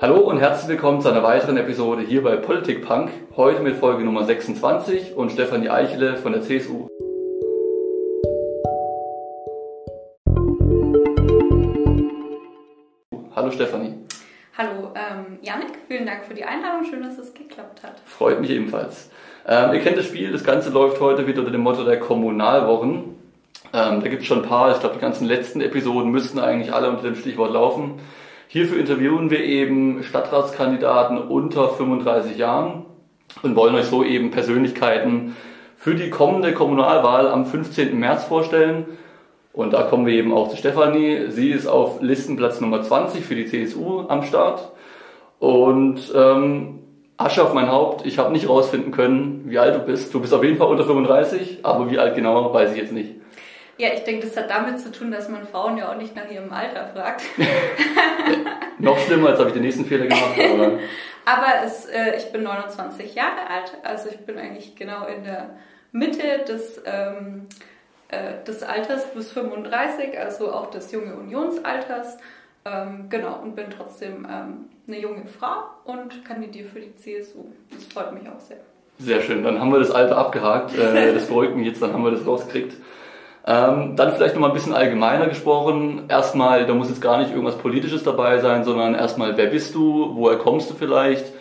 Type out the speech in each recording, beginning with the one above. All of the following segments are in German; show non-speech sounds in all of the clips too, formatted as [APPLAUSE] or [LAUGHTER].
Hallo und herzlich willkommen zu einer weiteren Episode hier bei Politik Punk. Heute mit Folge Nummer 26 und Stefanie Eichele von der CSU. Hallo Stefanie. Hallo ähm, Janik, vielen Dank für die Einladung. Schön, dass es geklappt hat. Freut mich ebenfalls. Ähm, ihr kennt das Spiel, das Ganze läuft heute wieder unter dem Motto der Kommunalwochen. Ähm, da gibt es schon ein paar, ich glaube die ganzen letzten Episoden müssten eigentlich alle unter dem Stichwort laufen. Hierfür interviewen wir eben Stadtratskandidaten unter 35 Jahren und wollen euch so eben Persönlichkeiten für die kommende Kommunalwahl am 15. März vorstellen. Und da kommen wir eben auch zu Stefanie. Sie ist auf Listenplatz Nummer 20 für die CSU am Start. Und ähm, Asche auf mein Haupt, ich habe nicht rausfinden können, wie alt du bist. Du bist auf jeden Fall unter 35, aber wie alt genau, weiß ich jetzt nicht. Ja, ich denke, das hat damit zu tun, dass man Frauen ja auch nicht nach ihrem Alter fragt. [LAUGHS] Noch schlimmer, als habe ich den nächsten Fehler gemacht. Aber, [LAUGHS] aber es, äh, ich bin 29 Jahre alt, also ich bin eigentlich genau in der Mitte des, ähm, äh, des Alters bis 35, also auch des junge Unionsalters. Ähm, genau, und bin trotzdem ähm, eine junge Frau und kandidiere für die CSU. Das freut mich auch sehr. Sehr schön, dann haben wir das Alter abgehakt. Äh, [LAUGHS] das beruhigt mich jetzt, dann haben wir das rausgekriegt. Ähm, dann vielleicht nochmal ein bisschen allgemeiner gesprochen. Erstmal, da muss jetzt gar nicht irgendwas Politisches dabei sein, sondern erstmal, wer bist du, woher kommst du vielleicht,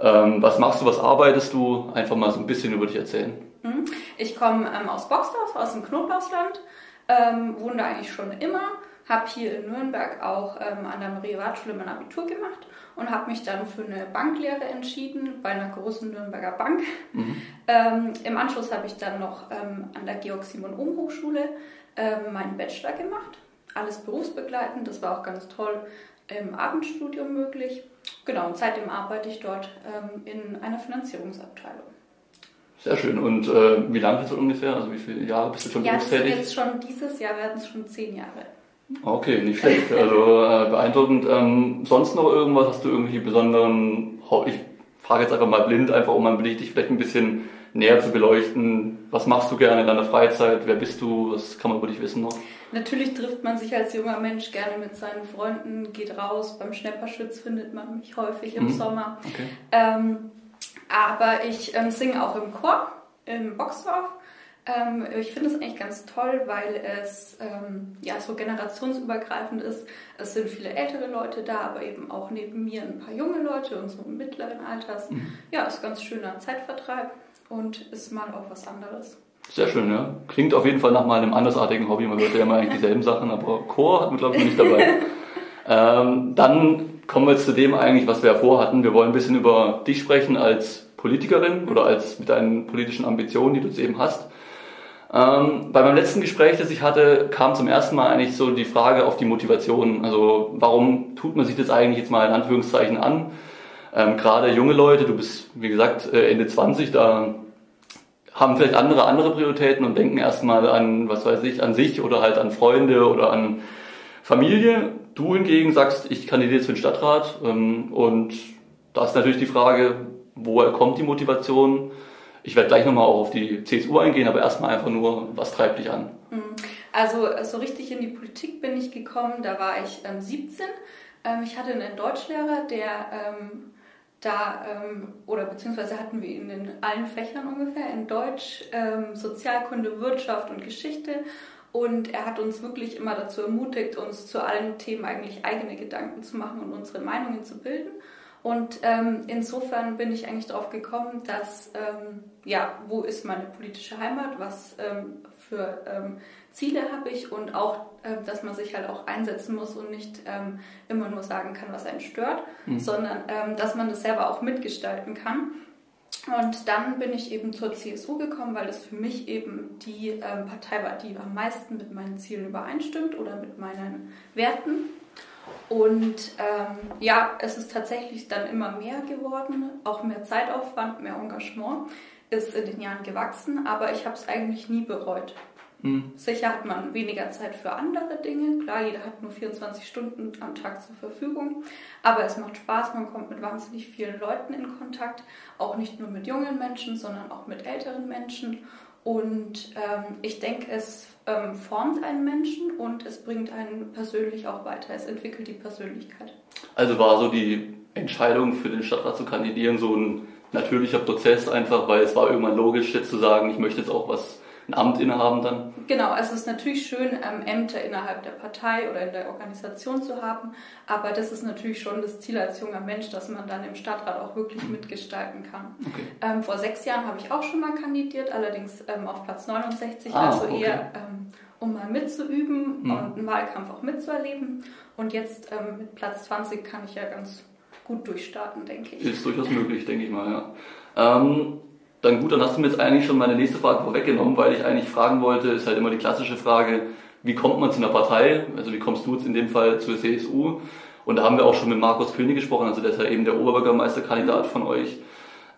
ähm, was machst du, was arbeitest du? Einfach mal so ein bisschen über dich erzählen. Mhm. Ich komme ähm, aus Boxdorf, aus dem Knoblauchsland, ähm, wohne da eigentlich schon immer habe hier in Nürnberg auch ähm, an der Marie-Ward-Schule mein Abitur gemacht und habe mich dann für eine Banklehre entschieden bei einer großen Nürnberger Bank. Mhm. Ähm, Im Anschluss habe ich dann noch ähm, an der Georg-Simon-Ohm-Hochschule ähm, meinen Bachelor gemacht. Alles berufsbegleitend, das war auch ganz toll im Abendstudium möglich. Genau, und seitdem arbeite ich dort ähm, in einer Finanzierungsabteilung. Sehr schön. Und äh, wie lange bist du ungefähr? Also wie viele Jahre bist du schon ja, berufstätig? Ja, jetzt schon dieses Jahr werden es schon zehn Jahre. Okay, nicht schlecht. Also äh, beeindruckend. Ähm, sonst noch irgendwas? Hast du irgendwelche besonderen, ich frage jetzt einfach mal blind, einfach um ein dich vielleicht ein bisschen näher zu beleuchten. Was machst du gerne in deiner Freizeit? Wer bist du? Was kann man über dich wissen noch? Natürlich trifft man sich als junger Mensch gerne mit seinen Freunden, geht raus. Beim Schnepperschütz findet man mich häufig im mhm. Sommer. Okay. Ähm, aber ich ähm, singe auch im Chor, im Boxdorf ähm, ich finde es eigentlich ganz toll, weil es ähm, ja so generationsübergreifend ist. Es sind viele ältere Leute da, aber eben auch neben mir ein paar junge Leute und so mittleren Alters. Mhm. Ja, ist ganz schöner Zeitvertreib und ist mal auch was anderes. Sehr schön, ja. Klingt auf jeden Fall nach mal einem andersartigen Hobby. Man hört ja immer eigentlich dieselben Sachen, aber Chor hat man, glaube ich, nicht dabei. [LAUGHS] ähm, dann kommen wir jetzt zu dem eigentlich, was wir ja vorhatten. Wir wollen ein bisschen über dich sprechen als Politikerin oder als mit deinen politischen Ambitionen, die du jetzt eben hast. Ähm, bei meinem letzten Gespräch, das ich hatte, kam zum ersten Mal eigentlich so die Frage auf die Motivation. Also warum tut man sich das eigentlich jetzt mal in Anführungszeichen an? Ähm, Gerade junge Leute, du bist wie gesagt äh, Ende 20, da haben vielleicht andere andere Prioritäten und denken erstmal an, was weiß ich, an sich oder halt an Freunde oder an Familie. Du hingegen sagst, ich kandidiere jetzt für den Stadtrat ähm, und da ist natürlich die Frage, woher kommt die Motivation? Ich werde gleich nochmal auch auf die CSU eingehen, aber erstmal einfach nur, was treibt dich an? Mhm. Also so richtig in die Politik bin ich gekommen, da war ich ähm, 17. Ähm, ich hatte einen Deutschlehrer, der ähm, da, ähm, oder beziehungsweise hatten wir ihn in allen Fächern ungefähr, in Deutsch, ähm, Sozialkunde, Wirtschaft und Geschichte. Und er hat uns wirklich immer dazu ermutigt, uns zu allen Themen eigentlich eigene Gedanken zu machen und unsere Meinungen zu bilden. Und ähm, insofern bin ich eigentlich darauf gekommen, dass, ähm, ja, wo ist meine politische Heimat, was ähm, für ähm, Ziele habe ich und auch, äh, dass man sich halt auch einsetzen muss und nicht ähm, immer nur sagen kann, was einen stört, mhm. sondern ähm, dass man das selber auch mitgestalten kann. Und dann bin ich eben zur CSU gekommen, weil das für mich eben die Partei war, die am meisten mit meinen Zielen übereinstimmt oder mit meinen Werten. Und ähm, ja, es ist tatsächlich dann immer mehr geworden, auch mehr Zeitaufwand, mehr Engagement ist in den Jahren gewachsen, aber ich habe es eigentlich nie bereut. Sicher hat man weniger Zeit für andere Dinge, klar, jeder hat nur 24 Stunden am Tag zur Verfügung, aber es macht Spaß, man kommt mit wahnsinnig vielen Leuten in Kontakt, auch nicht nur mit jungen Menschen, sondern auch mit älteren Menschen und ähm, ich denke, es ähm, formt einen Menschen und es bringt einen persönlich auch weiter. Es entwickelt die Persönlichkeit. Also war so die Entscheidung für den Stadtrat zu kandidieren so ein natürlicher Prozess einfach, weil es war irgendwann logisch jetzt zu sagen, ich möchte jetzt auch was ein Amt innehaben dann? Genau, also es ist natürlich schön, ähm, Ämter innerhalb der Partei oder in der Organisation zu haben, aber das ist natürlich schon das Ziel als junger Mensch, dass man dann im Stadtrat auch wirklich mitgestalten kann. Okay. Ähm, vor sechs Jahren habe ich auch schon mal kandidiert, allerdings ähm, auf Platz 69, ah, also okay. eher ähm, um mal mitzuüben mhm. und einen Wahlkampf auch mitzuerleben. Und jetzt ähm, mit Platz 20 kann ich ja ganz gut durchstarten, denke ich. Ist durchaus möglich, denke ich mal, ja. Dann gut, dann hast du mir jetzt eigentlich schon meine nächste Frage vorweggenommen, weil ich eigentlich fragen wollte, ist halt immer die klassische Frage, wie kommt man zu einer Partei? Also wie kommst du jetzt in dem Fall zur CSU? Und da haben wir auch schon mit Markus König gesprochen, also der ist ja eben der Oberbürgermeisterkandidat von euch.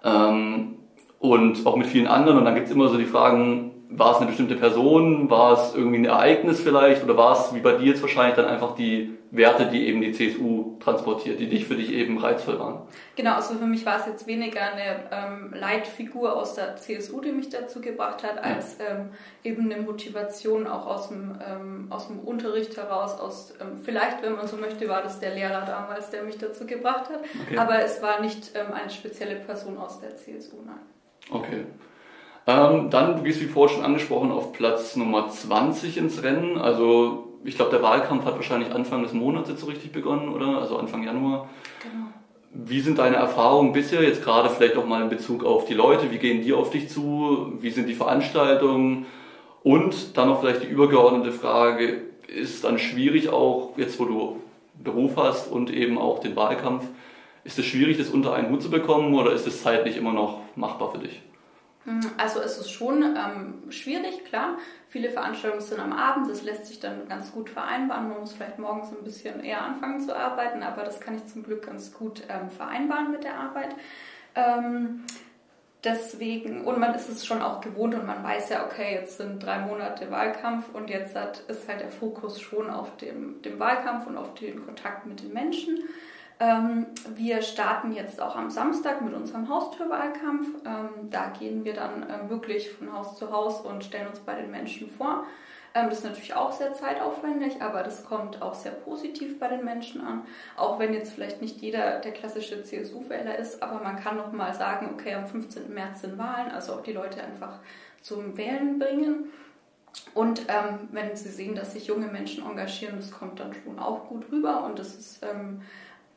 Ähm, und auch mit vielen anderen. Und dann gibt es immer so die Fragen, war es eine bestimmte Person, war es irgendwie ein Ereignis vielleicht oder war es wie bei dir jetzt wahrscheinlich dann einfach die Werte, die eben die CSU transportiert, die dich für dich eben reizvoll waren? Genau, also für mich war es jetzt weniger eine ähm, Leitfigur aus der CSU, die mich dazu gebracht hat, als ähm, eben eine Motivation auch aus dem, ähm, aus dem Unterricht heraus, aus ähm, vielleicht, wenn man so möchte, war das der Lehrer damals, der mich dazu gebracht hat, okay. aber es war nicht ähm, eine spezielle Person aus der CSU, nein. Okay. Ähm, dann, du gehst wie vorher schon angesprochen, auf Platz Nummer 20 ins Rennen. Also ich glaube, der Wahlkampf hat wahrscheinlich Anfang des Monats jetzt so richtig begonnen, oder? Also Anfang Januar. Genau. Wie sind deine Erfahrungen bisher, jetzt gerade vielleicht auch mal in Bezug auf die Leute? Wie gehen die auf dich zu? Wie sind die Veranstaltungen? Und dann noch vielleicht die übergeordnete Frage, ist dann schwierig auch, jetzt wo du Beruf hast und eben auch den Wahlkampf, ist es schwierig, das unter einen Hut zu bekommen oder ist es zeitlich immer noch machbar für dich? Mhm, also es ist schon ähm, schwierig, klar. Viele Veranstaltungen sind am Abend, das lässt sich dann ganz gut vereinbaren. Man muss vielleicht morgens ein bisschen eher anfangen zu arbeiten, aber das kann ich zum Glück ganz gut ähm, vereinbaren mit der Arbeit. Ähm, deswegen, und man ist es schon auch gewohnt und man weiß ja, okay, jetzt sind drei Monate Wahlkampf und jetzt hat, ist halt der Fokus schon auf dem, dem Wahlkampf und auf den Kontakt mit den Menschen. Ähm, wir starten jetzt auch am Samstag mit unserem Haustürwahlkampf. Ähm, da gehen wir dann ähm, wirklich von Haus zu Haus und stellen uns bei den Menschen vor. Das ist natürlich auch sehr zeitaufwendig, aber das kommt auch sehr positiv bei den Menschen an. Auch wenn jetzt vielleicht nicht jeder der klassische CSU-Wähler ist, aber man kann noch mal sagen, okay, am 15. März sind Wahlen, also auch die Leute einfach zum Wählen bringen. Und ähm, wenn sie sehen, dass sich junge Menschen engagieren, das kommt dann schon auch gut rüber und das ist ähm,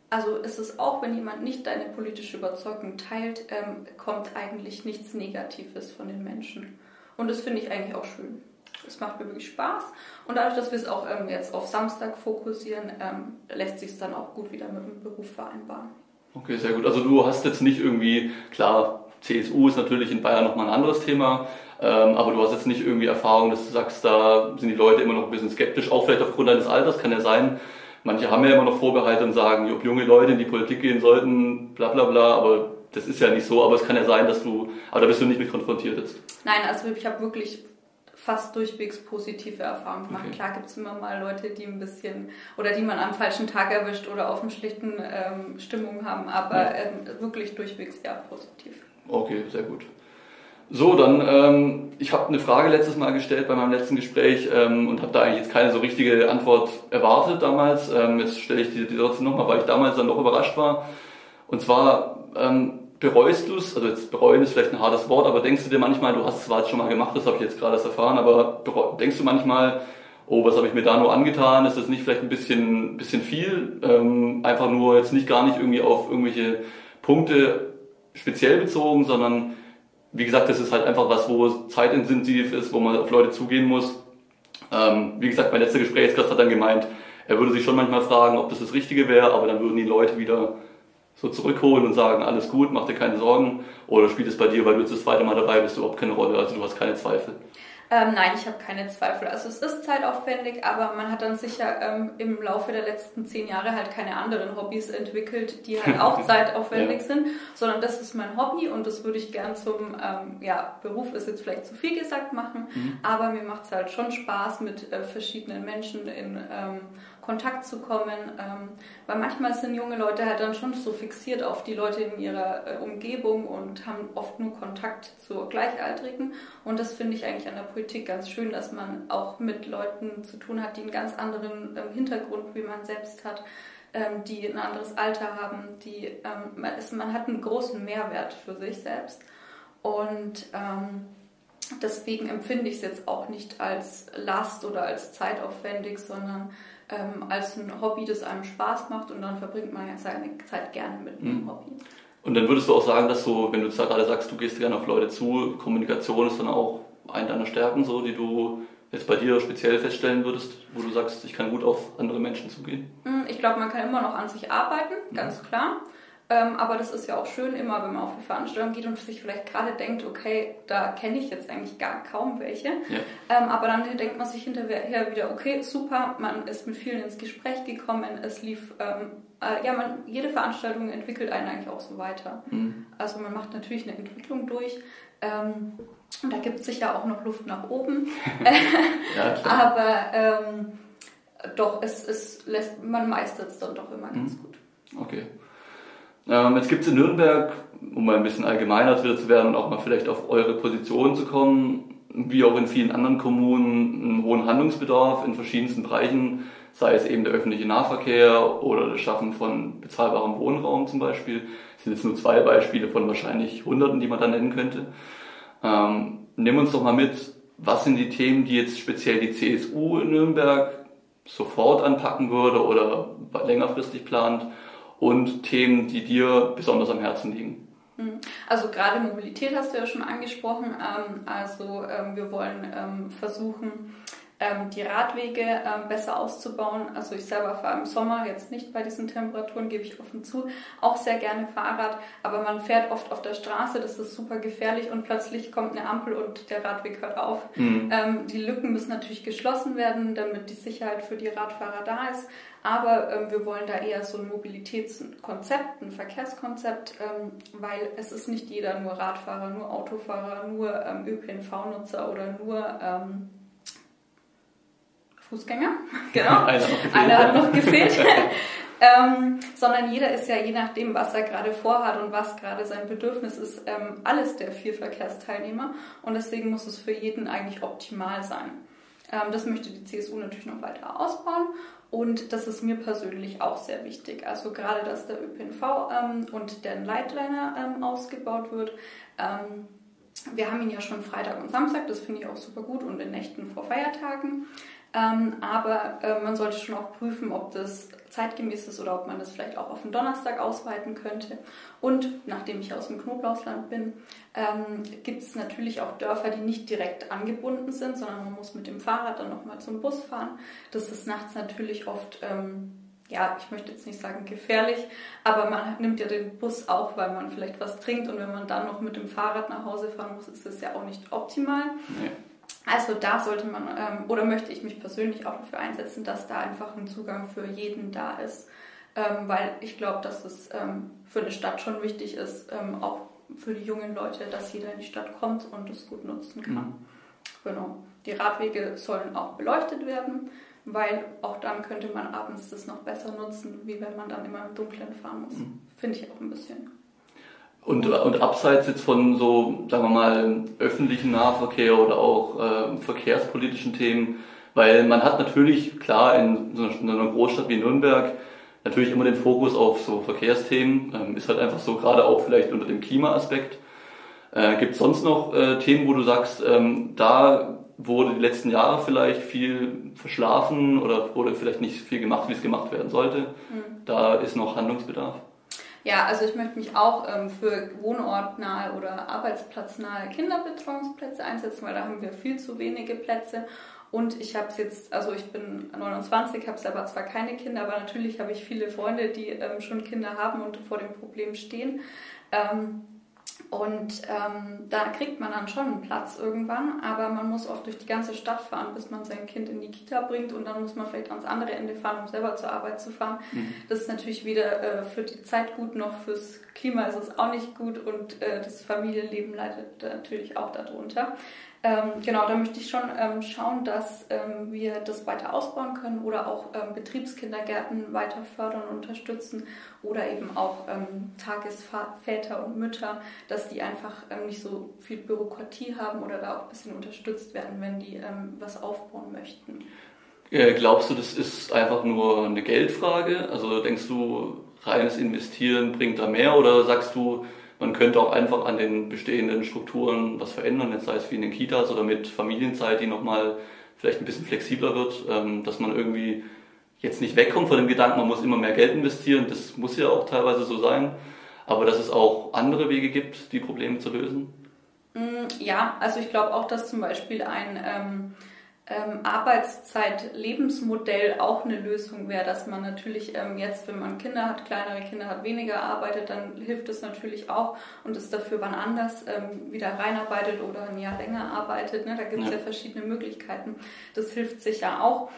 also ist es auch, wenn jemand nicht deine politische Überzeugung teilt, ähm, kommt eigentlich nichts Negatives von den Menschen. Und das finde ich eigentlich auch schön. Es macht mir wirklich Spaß. Und dadurch, dass wir es auch ähm, jetzt auf Samstag fokussieren, ähm, lässt sich es dann auch gut wieder mit dem Beruf vereinbaren. Okay, sehr gut. Also du hast jetzt nicht irgendwie, klar, CSU ist natürlich in Bayern nochmal ein anderes Thema, ähm, aber du hast jetzt nicht irgendwie Erfahrung, dass du sagst, da sind die Leute immer noch ein bisschen skeptisch, auch vielleicht aufgrund deines Alters, kann ja sein, manche haben ja immer noch Vorbehalte und sagen, ob junge Leute in die Politik gehen sollten, bla bla bla, aber das ist ja nicht so, aber es kann ja sein, dass du, aber da bist du nicht mit konfrontiert jetzt. Nein, also ich habe wirklich fast durchwegs positive Erfahrungen gemacht. Okay. Klar gibt es immer mal Leute, die ein bisschen oder die man am falschen Tag erwischt oder auf einer schlichten ähm, Stimmung haben, aber ja. ähm, wirklich durchwegs eher positiv. Okay, sehr gut. So, dann, ähm, ich habe eine Frage letztes Mal gestellt bei meinem letzten Gespräch ähm, und habe da eigentlich jetzt keine so richtige Antwort erwartet damals. Ähm, jetzt stelle ich die, die trotzdem nochmal, weil ich damals dann doch überrascht war. Und zwar, ähm, bereust du es, also jetzt bereuen ist vielleicht ein hartes Wort, aber denkst du dir manchmal, du hast es zwar jetzt schon mal gemacht, das habe ich jetzt gerade erst erfahren, aber denkst du manchmal, oh, was habe ich mir da nur angetan, ist das nicht vielleicht ein bisschen, bisschen viel, ähm, einfach nur jetzt nicht gar nicht irgendwie auf irgendwelche Punkte speziell bezogen, sondern wie gesagt, das ist halt einfach was, wo es zeitintensiv ist, wo man auf Leute zugehen muss. Ähm, wie gesagt, mein letzter Gesprächsgast hat dann gemeint, er würde sich schon manchmal fragen, ob das das Richtige wäre, aber dann würden die Leute wieder so zurückholen und sagen, alles gut, mach dir keine Sorgen. Oder spielt es bei dir, weil du jetzt das zweite Mal dabei bist, überhaupt keine Rolle, also du hast keine Zweifel. Ähm, nein, ich habe keine Zweifel. Also es ist zeitaufwendig, aber man hat dann sicher ähm, im Laufe der letzten zehn Jahre halt keine anderen Hobbys entwickelt, die halt [LAUGHS] auch zeitaufwendig ja. sind, sondern das ist mein Hobby und das würde ich gern zum ähm, ja, Beruf ist jetzt vielleicht zu viel gesagt machen, mhm. aber mir macht es halt schon Spaß mit äh, verschiedenen Menschen in ähm, Kontakt zu kommen, ähm, weil manchmal sind junge Leute halt dann schon so fixiert auf die Leute in ihrer äh, Umgebung und haben oft nur Kontakt zu Gleichaltrigen und das finde ich eigentlich an der Politik ganz schön, dass man auch mit Leuten zu tun hat, die einen ganz anderen äh, Hintergrund wie man selbst hat. ähm, die ein anderes Alter haben, die, ähm, man, ist, man hat einen großen Mehrwert für sich selbst. Und ähm, deswegen empfinde ich es jetzt auch nicht als Last oder als zeitaufwendig, sondern ähm, als ein Hobby, das einem Spaß macht und dann verbringt man ja seine Zeit gerne mit einem mhm. Hobby. Und dann würdest du auch sagen, dass du, wenn du gerade sagst, du gehst gerne auf Leute zu, Kommunikation ist dann auch eine deiner Stärken, so, die du jetzt bei dir speziell feststellen würdest, wo du sagst, ich kann gut auf andere Menschen zugehen? Hm, ich glaube, man kann immer noch an sich arbeiten, ganz mhm. klar. Ähm, aber das ist ja auch schön immer, wenn man auf eine Veranstaltung geht und sich vielleicht gerade denkt, okay, da kenne ich jetzt eigentlich gar kaum welche. Ja. Ähm, aber dann denkt man sich hinterher wieder, okay, super, man ist mit vielen ins Gespräch gekommen, es lief, ähm, äh, ja, man, jede Veranstaltung entwickelt einen eigentlich auch so weiter. Mhm. Also man macht natürlich eine Entwicklung durch. Ähm, und da gibt es sicher auch noch Luft nach oben. [LAUGHS] [LAUGHS] ja, aber ähm, doch, es, es lässt, man meistert es dann doch immer ganz mhm. gut. Okay. Ähm, jetzt gibt es in Nürnberg, um mal ein bisschen allgemeiner wieder zu werden und auch mal vielleicht auf eure Position zu kommen, wie auch in vielen anderen Kommunen, einen hohen Handlungsbedarf in verschiedensten Bereichen, sei es eben der öffentliche Nahverkehr oder das Schaffen von bezahlbarem Wohnraum zum Beispiel. Das sind jetzt nur zwei Beispiele von wahrscheinlich Hunderten, die man da nennen könnte. Ähm, nimm uns doch mal mit, was sind die Themen, die jetzt speziell die CSU in Nürnberg sofort anpacken würde oder längerfristig plant und Themen, die dir besonders am Herzen liegen? Hm. Also gerade Mobilität hast du ja schon angesprochen. Ähm, also ähm, wir wollen ähm, die Radwege besser auszubauen. Also ich selber fahre im Sommer, jetzt nicht bei diesen Temperaturen, gebe ich offen zu, auch sehr gerne Fahrrad, aber man fährt oft auf der Straße, das ist super gefährlich und plötzlich kommt eine Ampel und der Radweg hört auf. Mhm. die Lücken müssen natürlich geschlossen werden, damit die Sicherheit für die Radfahrer da ist. Aber ähm, wir wollen da eher so ein Mobilitätskonzept, ein Verkehrskonzept, ähm, weil es ist nicht jeder nur Radfahrer, nur Autofahrer, nur ähm, ÖPNV-Nutzer oder nur ähm, Fußgänger. [LAUGHS] genau. Einer hat noch gefehlt. [LAUGHS] ähm, sondern jeder ist ja je nachdem, was er gerade vorhat und was gerade sein Bedürfnis ist, ähm, alles der vier Verkehrsteilnehmer. Und deswegen muss es für jeden eigentlich optimal sein. Ähm, das möchte die CSU natürlich noch weiter ausbauen und das ist mir persönlich auch sehr wichtig. Also gerade, dass der ÖPNV ähm, und der Leitliner ähm, ausgebaut wird. Wir haben ihn ja schon Freitag und Samstag, das finde ich auch super gut und in Nächten vor Feiertagen. Ähm, aber äh, man sollte schon auch prüfen, ob das zeitgemäß ist oder ob man das vielleicht auch auf den Donnerstag ausweiten könnte. Und nachdem ich aus dem Knoblauchsland bin, ähm, gibt es natürlich auch Dörfer, die nicht direkt angebunden sind, sondern man muss mit dem Fahrrad dann nochmal zum Bus fahren. Das ist nachts natürlich oft, ähm, ja, ich möchte jetzt nicht sagen gefährlich, aber man nimmt ja den Bus auch, weil man vielleicht was trinkt und wenn man dann noch mit dem Fahrrad nach Hause fahren muss, ist das ja auch nicht optimal. Nee. Also da sollte man ähm, oder möchte ich mich persönlich auch dafür einsetzen, dass da einfach ein Zugang für jeden da ist, ähm, weil ich glaube, dass es ähm, für eine Stadt schon wichtig ist, ähm, auch für die jungen Leute, dass jeder in die Stadt kommt und es gut nutzen kann. Mhm. Genau. Die Radwege sollen auch beleuchtet werden, weil auch dann könnte man abends das noch besser nutzen, wie wenn man dann immer im Dunkeln fahren muss. Mhm. Finde ich auch ein bisschen und, und abseits jetzt von so, sagen wir mal, öffentlichen Nahverkehr oder auch äh, verkehrspolitischen Themen, weil man hat natürlich, klar, in so einer Großstadt wie Nürnberg natürlich immer den Fokus auf so Verkehrsthemen, ähm, ist halt einfach so, gerade auch vielleicht unter dem Klimaaspekt. Äh, Gibt es sonst noch äh, Themen, wo du sagst, ähm, da wurde die letzten Jahre vielleicht viel verschlafen oder wurde vielleicht nicht viel gemacht, wie es gemacht werden sollte? Mhm. Da ist noch Handlungsbedarf. Ja, also ich möchte mich auch ähm, für wohnortnahe oder arbeitsplatznahe Kinderbetreuungsplätze einsetzen, weil da haben wir viel zu wenige Plätze. Und ich habe es jetzt, also ich bin 29, habe selber zwar keine Kinder, aber natürlich habe ich viele Freunde, die ähm, schon Kinder haben und vor dem Problem stehen. Ähm, und ähm, da kriegt man dann schon einen Platz irgendwann, aber man muss oft durch die ganze Stadt fahren, bis man sein Kind in die Kita bringt und dann muss man vielleicht ans andere Ende fahren, um selber zur Arbeit zu fahren. Mhm. Das ist natürlich weder äh, für die Zeit gut, noch fürs Klima ist es auch nicht gut und äh, das Familienleben leidet natürlich auch darunter. Ähm, genau, da möchte ich schon ähm, schauen, dass ähm, wir das weiter ausbauen können oder auch ähm, Betriebskindergärten weiter fördern und unterstützen oder eben auch ähm, Tagesväter und Mütter, dass die einfach ähm, nicht so viel Bürokratie haben oder da auch ein bisschen unterstützt werden, wenn die was aufbauen möchten. Äh, glaubst du, das ist einfach nur eine Geldfrage? Also denkst du, reines Investieren bringt da mehr oder sagst du, man könnte auch einfach an den bestehenden Strukturen was verändern, jetzt sei es wie in den Kitas oder mit Familienzeit, die nochmal vielleicht ein bisschen flexibler wird, ähm, dass man irgendwie jetzt nicht wegkommt von dem Gedanken, man muss immer mehr Geld investieren, das muss ja auch teilweise so sein, aber dass es auch andere Wege gibt, die Probleme zu lösen? Mm, ja, also ich glaube auch, dass zum Beispiel ein ähm, ähm, Arbeitszeit-Lebensmodell auch eine Lösung wäre, dass man natürlich ähm, jetzt, wenn man Kinder hat, kleinere Kinder hat, weniger arbeitet, dann hilft es natürlich auch und es dafür wann anders ähm, wieder reinarbeitet oder ein Jahr länger arbeitet. Ne? Da gibt es ja. ja verschiedene Möglichkeiten. Das hilft sicher auch.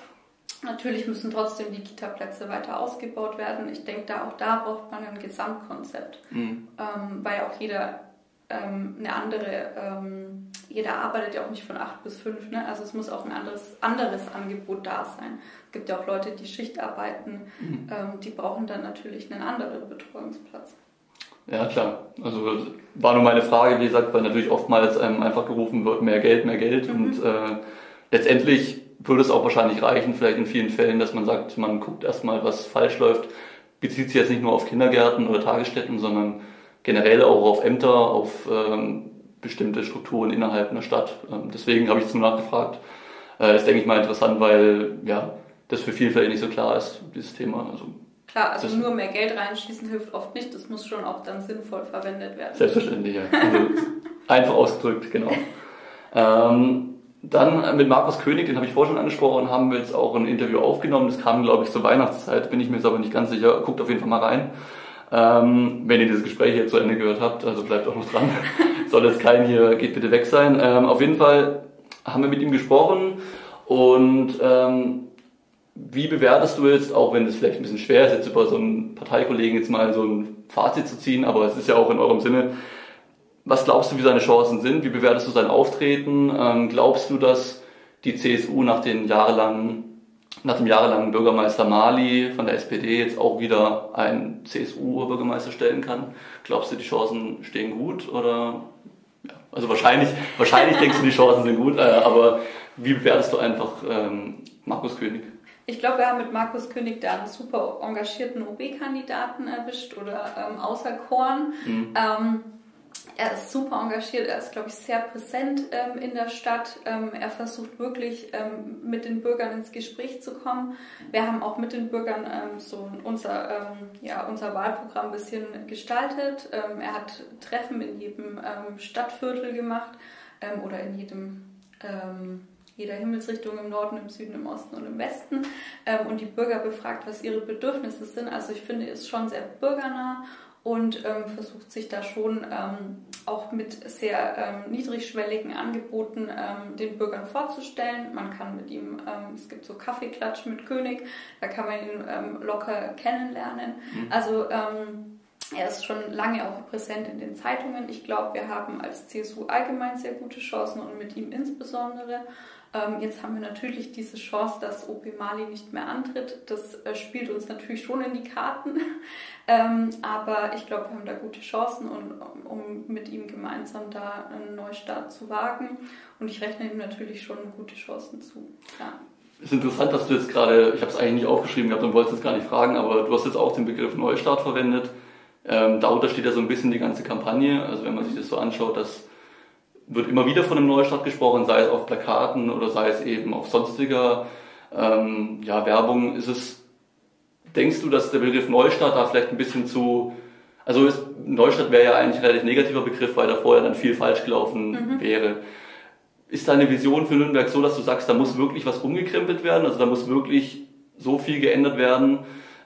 Natürlich müssen trotzdem die Kita-Plätze weiter ausgebaut werden. Ich denke, da auch da braucht man ein Gesamtkonzept, mhm. ähm, weil auch jeder ähm, eine andere, ähm, jeder arbeitet ja auch nicht von acht bis fünf, ne? also es muss auch ein anderes, anderes Angebot da sein. Es gibt ja auch Leute, die Schicht arbeiten, mhm. Ähm, die brauchen dann natürlich einen anderen Betreuungsplatz. Ja, klar. Also war nur meine Frage, wie gesagt, weil natürlich oftmals ähm, einfach gerufen wird, mehr Geld, mehr Geld. Mhm. Und äh, letztendlich würde es auch wahrscheinlich reichen, vielleicht in vielen Fällen, dass man sagt, man guckt erstmal, was falsch läuft. Bezieht sich jetzt nicht nur auf Kindergärten oder Tagesstätten, sondern generell auch auf Ämter, auf ähm, bestimmte Strukturen innerhalb einer Stadt. Ähm, deswegen habe ich jetzt nur nachgefragt. Äh, das denke ich mal interessant, weil ja, das für viele vielleicht nicht so klar ist, dieses Thema. Also, Klar, also nur mehr Geld reinschießen hilft oft nicht, das muss schon auch dann sinnvoll verwendet werden. Selbstverständlich, ja. Also, einfach ausgedrückt, genau. Ähm, dann mit Markus König, den habe ich vorhin schon angesprochen, haben wir jetzt auch ein Interview aufgenommen. Das kam, glaube ich, zur Weihnachtszeit, bin ich mir jetzt aber nicht ganz sicher. Guckt auf jeden Fall mal rein. Ähm, wenn ihr dieses Gespräch hier zu Ende gehört habt, also bleibt auch noch dran. Soll es kein hier, geht bitte weg sein. Ähm, auf jeden Fall haben wir mit ihm gesprochen und ähm, wie bewertest du jetzt, auch wenn es vielleicht ein bisschen schwer ist, jetzt über so einen Parteikollegen jetzt mal so ein Fazit zu ziehen, aber es ist ja auch in eurem Sinne, was glaubst du, wie seine Chancen sind? Wie bewertest du sein Auftreten? Ähm, glaubst du, dass die CSU nach den jahrelangen nach dem jahrelangen Bürgermeister Mali von der SPD jetzt auch wieder einen CSU-Bürgermeister stellen kann. Glaubst du, die Chancen stehen gut oder? Ja, also wahrscheinlich, wahrscheinlich denkst du, die Chancen sind gut, äh, aber wie bewertest du einfach ähm, Markus König? Ich glaube, wir haben mit Markus König da einen super engagierten OB-Kandidaten erwischt oder ähm, auserkoren. Mhm. Ähm, er ist super engagiert, er ist, glaube ich, sehr präsent ähm, in der Stadt. Ähm, er versucht wirklich ähm, mit den Bürgern ins Gespräch zu kommen. Wir haben auch mit den Bürgern ähm, so unser, ähm, ja, unser Wahlprogramm ein bisschen gestaltet. Ähm, er hat Treffen in jedem Stadtviertel gemacht oder in jedem jeder Himmelsrichtung im Norden, im Süden, im Osten und im Westen und die Bürger befragt, was ihre Bedürfnisse sind. Also ich finde, ist schon sehr bürgernah und ähm, versucht sich da schon ähm, auch mit sehr ähm, niedrigschwelligen Angeboten ähm, den Bürgern vorzustellen. Man kann mit ihm, ähm, es gibt so Kaffeeklatsch mit König, da kann man ihn ähm, locker kennenlernen. Mhm. Also er ist schon lange auch präsent in den Zeitungen. Ich glaube, wir haben als CSU allgemein sehr gute Chancen und mit ihm insbesondere. Ähm, jetzt haben wir natürlich diese Chance, dass OP Mali nicht mehr antritt. Das äh, spielt uns natürlich schon in die Karten. [LAUGHS] ähm, aber ich glaube, wir haben da gute Chancen, und, um mit ihm gemeinsam da einen Neustart zu wagen. Und ich rechne ihm natürlich schon gute Chancen zu. Ja. Es ist interessant, dass du jetzt gerade, ich habe es eigentlich nicht aufgeschrieben gehabt und wollte es gar nicht fragen, aber du hast jetzt auch den Begriff Neustart verwendet. Ähm, darunter steht ja so ein bisschen die ganze Kampagne. Also wenn man sich das so anschaut, dass wird immer wieder von einem Neustart gesprochen, sei es auf Plakaten oder sei es eben auf sonstiger ähm, ja, Werbung. Ist es, denkst du, dass der Begriff Neustart da vielleicht ein bisschen zu, also ist, Neustart wäre ja eigentlich ein relativ negativer Begriff, weil da vorher dann viel falsch gelaufen mhm. wäre. Ist deine Vision für Nürnberg so, dass du sagst, da muss wirklich was umgekrempelt werden, also da muss wirklich so viel geändert werden,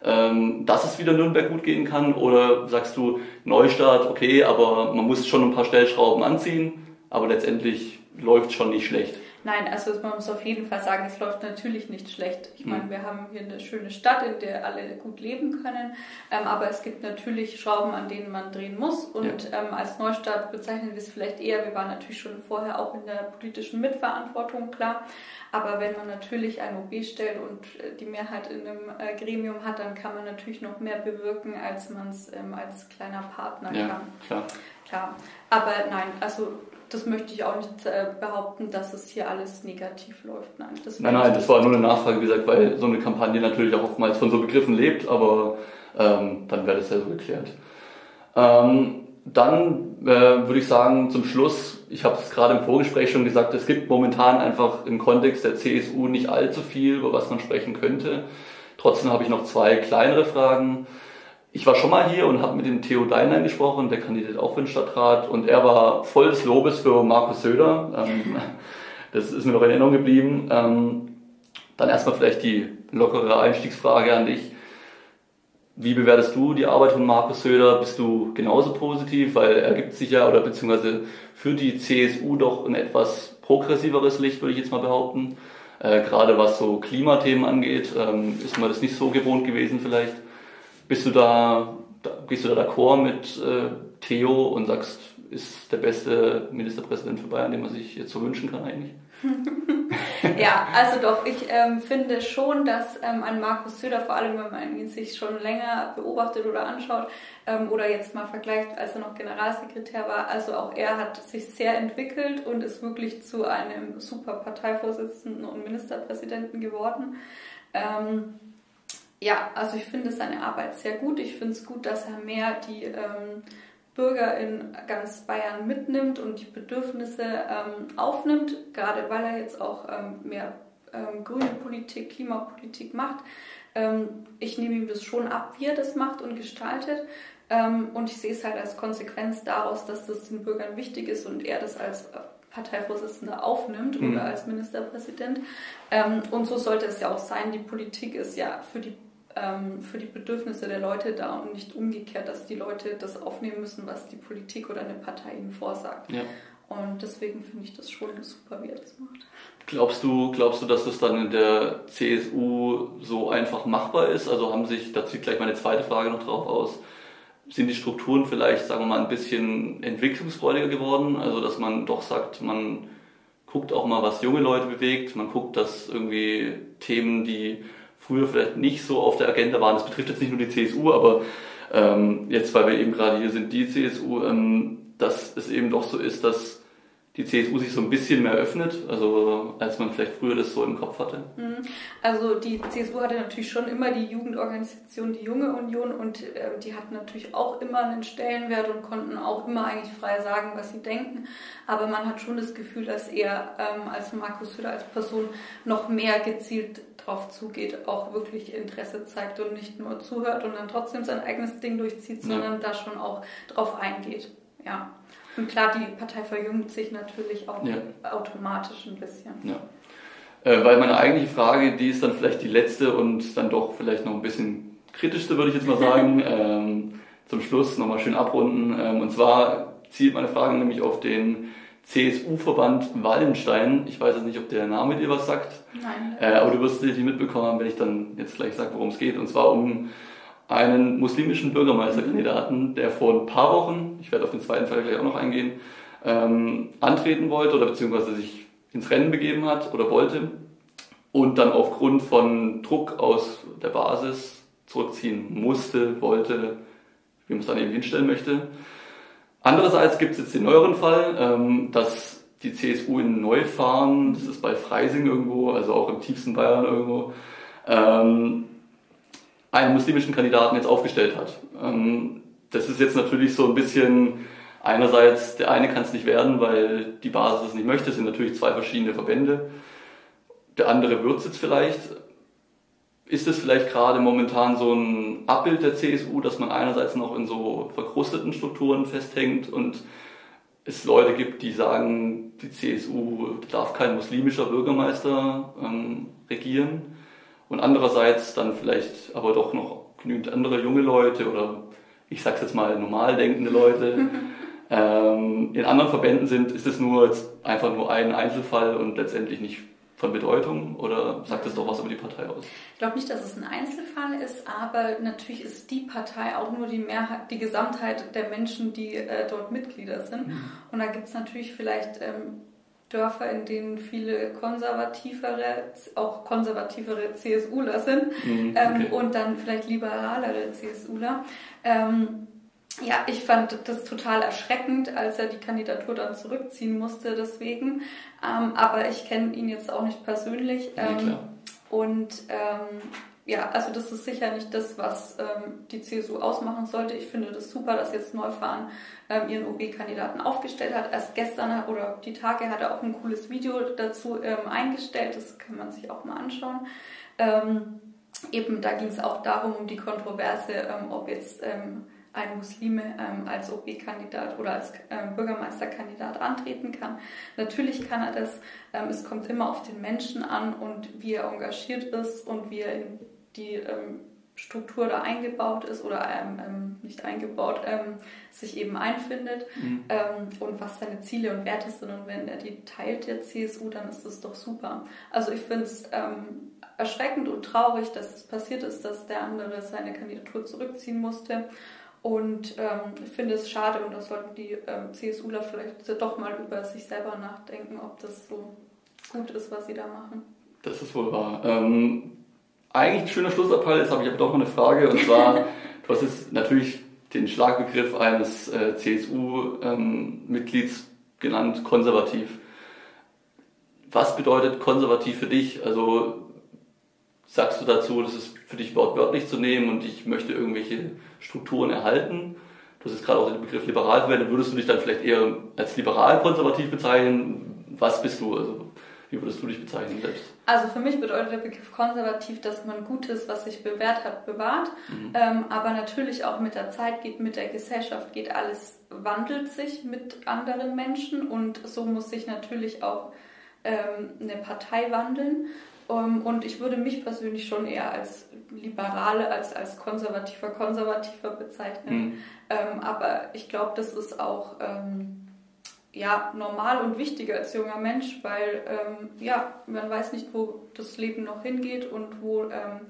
ähm, dass es wieder Nürnberg gut gehen kann? Oder sagst du, Neustart, okay, aber man muss schon ein paar Stellschrauben anziehen? Aber letztendlich läuft schon nicht schlecht. Nein, also man muss auf jeden Fall sagen, es läuft natürlich nicht schlecht. Ich meine, mhm. wir haben hier eine schöne Stadt, in der alle gut leben können, ähm, aber es gibt natürlich Schrauben, an denen man drehen muss und ja. ähm, als Neustadt bezeichnen wir es vielleicht eher, wir waren natürlich schon vorher auch in der politischen Mitverantwortung, klar, aber wenn man natürlich ein OB stellt und äh, die Mehrheit in einem äh, Gremium hat, dann kann man natürlich noch mehr bewirken, als man es ähm, als kleiner Partner ja, kann. Klar. klar. Aber nein, also das möchte ich auch nicht äh, behaupten, dass es hier alles negativ läuft. Nein, das nein, nein, das war nur eine Nachfrage, wie gesagt, weil so eine Kampagne natürlich auch oftmals von so Begriffen lebt, aber ähm, dann wäre das ja so geklärt. Ähm, dann äh, würde ich sagen, zum Schluss, ich habe es gerade im Vorgespräch schon gesagt, es gibt momentan einfach im Kontext der CSU nicht allzu viel, über was man sprechen könnte. Trotzdem habe ich noch zwei kleinere Fragen. Ich war schon mal hier und habe mit dem Theo Deinlein gesprochen, der kandidiert auch für den Stadtrat und er war voll des Lobes für Markus Söder. Ähm, [LAUGHS] das ist mir noch in Erinnerung geblieben. Ähm, dann erstmal vielleicht die lockere Einstiegsfrage an dich. Wie bewertest du die Arbeit von Markus Söder? Bist du genauso positiv? Weil er gibt sich ja, oder beziehungsweise für die CSU doch ein etwas progressiveres Licht, würde ich jetzt mal behaupten. Äh, gerade was so Klimathemen angeht, ähm, ist man das nicht so gewohnt gewesen vielleicht. Bist du da, da gehst du da d'accord mit äh, Theo und sagst, ist der beste Ministerpräsident für Bayern, den man sich jetzt so wünschen kann eigentlich? [LAUGHS] ja, also doch, ich ähm, finde schon, dass ähm, ein Markus Söder, vor allem wenn man ihn sich schon länger beobachtet oder anschaut ähm, oder jetzt mal vergleicht, als er noch Generalsekretär war, also auch er hat sich sehr entwickelt und ist wirklich zu einem super Parteivorsitzenden und Ministerpräsidenten geworden. Ähm, ja, also ich finde seine Arbeit sehr gut. Ich finde es gut, dass er mehr die ähm, Bürger in ganz Bayern mitnimmt und die Bedürfnisse ähm, aufnimmt, gerade weil er jetzt auch ähm, mehr ähm, grüne Politik, Klimapolitik macht. Ähm, ich nehme ihm das schon ab, wie er das macht und gestaltet. Ähm, und ich sehe es halt als Konsequenz daraus, dass das den Bürgern wichtig ist und er das als äh, Parteivorsitzender aufnimmt mhm. oder als Ministerpräsident. Ähm, und so sollte es ja auch sein. Die Politik ist ja für die ähm, für die Bedürfnisse der Leute da und nicht umgekehrt, dass die Leute das aufnehmen müssen, was die Politik oder eine Partei ihnen vorsagt. Ja. Und deswegen finde ich das schon super, wie er das macht. Glaubst du, glaubst du, dass das dann in der CSU so einfach machbar ist? Also haben sich, da zieht gleich meine zweite Frage noch drauf aus, sind die Strukturen vielleicht, sagen wir mal, ein bisschen entwicklungsfreudiger geworden? Also dass man doch sagt, man guckt auch mal, was junge Leute bewegt, man guckt, dass irgendwie Themen, die früher vielleicht nicht so auf der Agenda waren. Das betrifft jetzt nicht nur die CSU, aber ähm, jetzt, weil wir eben gerade hier sind, die CSU, ähm, dass es eben doch so ist, dass die CSU sich so ein bisschen mehr öffnet, also als man vielleicht früher das so im Kopf hatte? Mhm. Also die CSU hatte natürlich schon immer die Jugendorganisation, die Junge Union und äh, die hatten natürlich auch immer einen Stellenwert und konnten auch immer eigentlich frei sagen, was sie denken. Aber man hat schon das Gefühl, dass er ähm, als Markus Söder als Person noch mehr gezielt drauf zugeht, auch wirklich Interesse zeigt und nicht nur zuhört und dann trotzdem sein eigenes Ding durchzieht, sondern ja. da schon auch drauf eingeht. Ja. Und klar, die Partei verjüngt sich natürlich auch ja. automatisch ein bisschen. Ja. Äh, weil meine eigentliche Frage, die ist dann vielleicht die letzte und dann doch vielleicht noch ein bisschen kritischste, würde ich jetzt mal sagen. [LAUGHS] ähm, zum Schluss nochmal schön abrunden. Ähm, und zwar zielt meine Frage nämlich auf den CSU-Verband Wallenstein. Ich weiß jetzt nicht, ob der Name dir was sagt. Nein. Äh, aber du wirst sicherlich mitbekommen haben, wenn ich dann jetzt gleich sage, worum es geht. Und zwar um einen muslimischen Bürgermeisterkandidaten, der vor ein paar Wochen, ich werde auf den zweiten Fall gleich auch noch eingehen, ähm, antreten wollte oder beziehungsweise sich ins Rennen begeben hat oder wollte und dann aufgrund von Druck aus der Basis zurückziehen musste, wollte, wie man es dann eben hinstellen möchte. Andererseits gibt es jetzt den neueren Fall, ähm, dass die CSU in Neufahren, das ist bei Freising irgendwo, also auch im tiefsten Bayern irgendwo, ähm, einen muslimischen Kandidaten jetzt aufgestellt hat. Ähm, das ist jetzt natürlich so ein bisschen, einerseits, der eine kann es nicht werden, weil die Basis es nicht möchte, es sind natürlich zwei verschiedene Verbände. Der andere wird es jetzt vielleicht. Ist es vielleicht gerade momentan so ein Abbild der CSU, dass man einerseits noch in so verkrusteten Strukturen festhängt und es Leute gibt, die sagen, die CSU darf kein muslimischer Bürgermeister ähm, regieren? Und andererseits dann vielleicht aber doch noch genügend andere junge Leute oder ich sag's jetzt mal normal denkende Leute [LAUGHS] ähm, in anderen Verbänden sind, ist es nur einfach nur ein Einzelfall und letztendlich nicht von Bedeutung oder sagt es doch was über die Partei aus? Ich glaube nicht, dass es ein Einzelfall ist, aber natürlich ist die Partei auch nur die Mehrheit, die Gesamtheit der Menschen, die äh, dort Mitglieder sind. Mhm. Und da gibt es natürlich vielleicht ähm, Dörfer, in denen viele konservativere, auch konservativere CSUler sind mhm, ähm, okay. ähm, und dann vielleicht liberalere CSUler. Ähm, ja, ich fand das total erschreckend, als er die Kandidatur dann zurückziehen musste, deswegen. Ähm, aber ich kenne ihn jetzt auch nicht persönlich. Ähm, ja, und ähm, ja, also das ist sicher nicht das, was ähm, die CSU ausmachen sollte. Ich finde das super, dass jetzt Neufahren ähm, ihren OB-Kandidaten aufgestellt hat. Erst gestern oder die Tage hat er auch ein cooles Video dazu ähm, eingestellt. Das kann man sich auch mal anschauen. Ähm, eben, da ging es auch darum, um die Kontroverse, ähm, ob jetzt ähm, ein Muslime ähm, als OB-Kandidat oder als ähm, Bürgermeisterkandidat antreten kann. Natürlich kann er das. Ähm, es kommt immer auf den Menschen an und wie er engagiert ist und wie er in die ähm, Struktur da eingebaut ist oder ähm, ähm, nicht eingebaut, ähm, sich eben einfindet mhm. ähm, und was seine Ziele und Werte sind. Und wenn er die teilt, der CSU, dann ist das doch super. Also ich finde es erschreckend und traurig, dass es passiert ist, dass der andere seine Kandidatur zurückziehen musste. Und ähm, ich finde es schade und da sollten die ähm, CSUler vielleicht doch mal über sich selber nachdenken, ob das so gut ist, was sie da machen. Das ist wohl wahr. Ähm, eigentlich ein schöner Schlussappell, jetzt habe ich aber doch noch eine Frage und zwar, [LAUGHS] du hast jetzt natürlich den Schlagbegriff eines äh, CSU-Mitglieds ähm, genannt, konservativ. Was bedeutet konservativ für dich? Also sagst du dazu, das ist für dich wortwörtlich zu nehmen und ich möchte irgendwelche Strukturen erhalten? Du hast jetzt gerade auch den Begriff liberal verwendet. Würdest du dich dann vielleicht eher als liberal-konservativ bezeichnen? Was bist du? Also wie würdest du dich bezeichnen selbst? Also für mich bedeutet der Begriff konservativ, dass man Gutes, was sich bewährt hat, bewahrt. Mhm. Ähm, aber natürlich auch mit der Zeit geht, mit der Gesellschaft geht alles, wandelt sich mit anderen Menschen und so muss sich natürlich auch ähm, eine Partei wandeln. Um, ähm, und ich würde mich persönlich schon eher als Liberale, als als konservativer Konservativer bezeichnen. Mhm. Ähm, aber ich glaube, das ist auch ähm, ja, normal und wichtig als junger Mensch, weil ähm, ja, man weiß nicht, wo das Leben noch hingeht und wo ähm,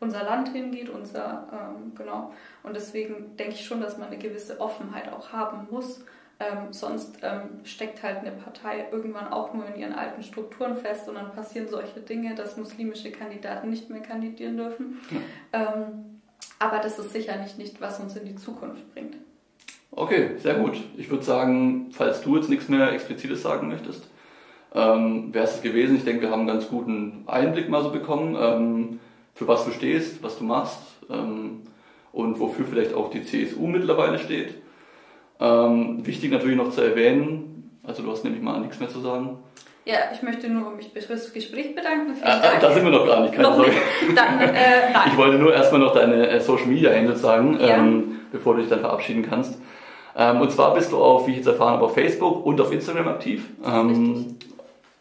unser Land hingeht, unser, ähm, genau. Und deswegen denke ich schon, dass man eine gewisse Offenheit auch haben muss. Ähm, sonst ähm, steckt halt eine Partei irgendwann auch nur in ihren alten Strukturen fest und dann passieren solche Dinge, dass muslimische Kandidaten nicht mehr kandidieren dürfen. Ja. Ähm, aber das ist sicher nicht, nicht, was uns in die Zukunft bringt. Okay, sehr gut. Ich würde sagen, falls du jetzt nichts mehr Explizites sagen möchtest, ähm, wäre es gewesen. Ich denke, wir haben einen ganz guten Einblick mal so bekommen, ähm, für was du stehst, was du machst ähm, und wofür vielleicht auch die CSU mittlerweile steht. Ähm, wichtig natürlich noch zu erwähnen, also du hast nämlich mal nichts mehr zu sagen. Ja, ich möchte nur mich für das Gespräch bedanken. Vielen ah, Da sind wir noch gar nicht, keine Sorge. Dann, äh, [LAUGHS] ich wollte nur erstmal noch deine äh, Social Media Handles sagen, ja. ähm, bevor du dich dann verabschieden kannst. Ähm, und zwar bist du auf, wie ich jetzt erfahren habe, auf Facebook und auf Instagram aktiv. Ähm,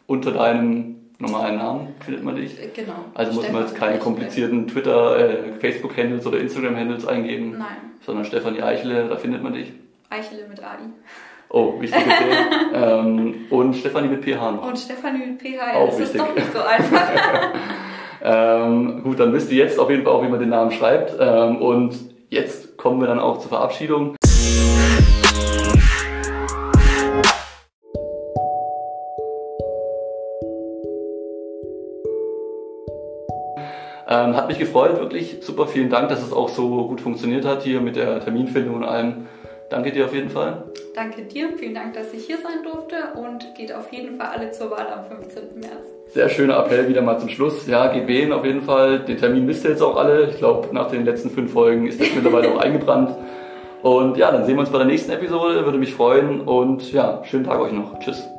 unter deinem normalen Namen findet man dich. Äh, genau. Also muss man jetzt keine komplizierten Twitter, äh, Facebook-Handles oder Instagram-Handles eingeben. Nein. Sondern Stefanie Eichele, da findet man dich. Eichele mit AI. Oh, wichtig [LAUGHS] ähm, Und Stefanie mit PH noch. Und Stefanie mit PH, ja, auch das wichtig. ist doch nicht so einfach. [LAUGHS] ähm, gut, dann wisst ihr jetzt auf jeden Fall auch, wie man den Namen schreibt. Ähm, und jetzt kommen wir dann auch zur Verabschiedung. Ähm, hat mich gefreut, wirklich super. Vielen Dank, dass es auch so gut funktioniert hat hier mit der Terminfindung und allem. Danke dir auf jeden Fall. Danke dir, vielen Dank, dass ich hier sein durfte und geht auf jeden Fall alle zur Wahl am 15. März. Sehr schöner Appell wieder mal zum Schluss. Ja, geht wählen auf jeden Fall. Den Termin wisst ihr jetzt auch alle. Ich glaube, nach den letzten fünf Folgen ist das mittlerweile auch [LAUGHS] eingebrannt. Und ja, dann sehen wir uns bei der nächsten Episode. Würde mich freuen und ja, schönen Tag euch noch. Tschüss.